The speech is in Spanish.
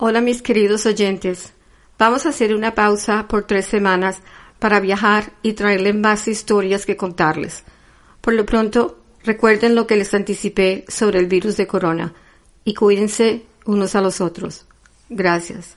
Hola mis queridos oyentes. Vamos a hacer una pausa por tres semanas para viajar y traerles más historias que contarles. Por lo pronto, recuerden lo que les anticipé sobre el virus de corona y cuídense unos a los otros. Gracias.